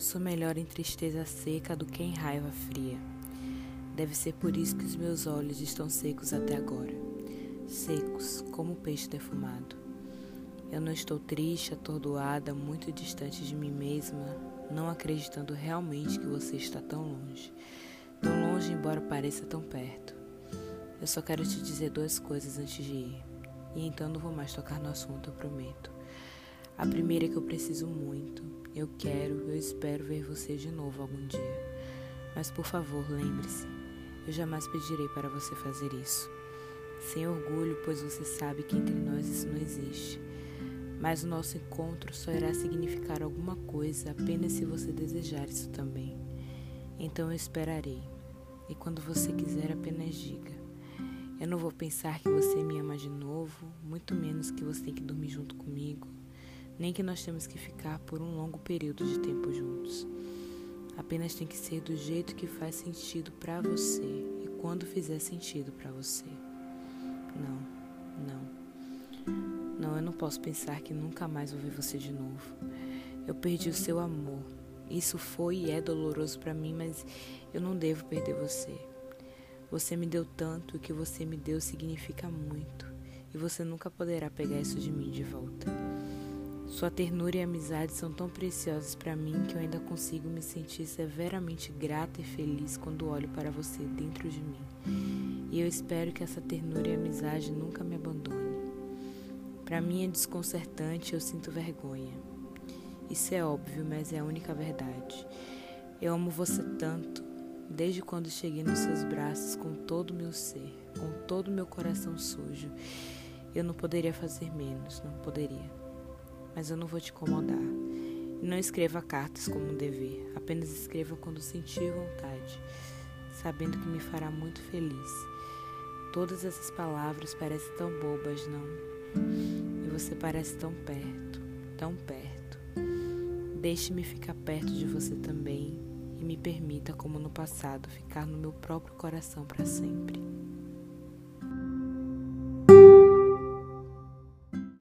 sou melhor em tristeza seca do que em raiva fria. Deve ser por isso que os meus olhos estão secos até agora secos como peixe defumado. Eu não estou triste, atordoada, muito distante de mim mesma, não acreditando realmente que você está tão longe. Tão longe, embora pareça tão perto. Eu só quero te dizer duas coisas antes de ir. E então não vou mais tocar no assunto, eu prometo. A primeira é que eu preciso muito. Eu quero, eu espero ver você de novo algum dia. Mas por favor, lembre-se, eu jamais pedirei para você fazer isso. Sem orgulho, pois você sabe que entre nós isso não existe. Mas o nosso encontro só irá significar alguma coisa apenas se você desejar isso também. Então eu esperarei. E quando você quiser, apenas diga. Eu não vou pensar que você me ama de novo, muito menos que você tem que dormir junto comigo, nem que nós temos que ficar por um longo período de tempo juntos. Apenas tem que ser do jeito que faz sentido para você e quando fizer sentido para você. Não, não. Não, eu não posso pensar que nunca mais vou ver você de novo. Eu perdi o seu amor. Isso foi e é doloroso para mim, mas eu não devo perder você. Você me deu tanto, o que você me deu significa muito, e você nunca poderá pegar isso de mim de volta. Sua ternura e amizade são tão preciosas para mim que eu ainda consigo me sentir severamente grata e feliz quando olho para você dentro de mim. E eu espero que essa ternura e amizade nunca me abandone. Para mim é desconcertante, eu sinto vergonha. Isso é óbvio, mas é a única verdade. Eu amo você tanto, desde quando cheguei nos seus braços com todo o meu ser, com todo o meu coração sujo. Eu não poderia fazer menos, não poderia mas eu não vou te incomodar. Não escreva cartas como um dever, apenas escreva quando sentir vontade, sabendo que me fará muito feliz. Todas essas palavras parecem tão bobas, não? E você parece tão perto, tão perto. Deixe-me ficar perto de você também e me permita, como no passado, ficar no meu próprio coração para sempre.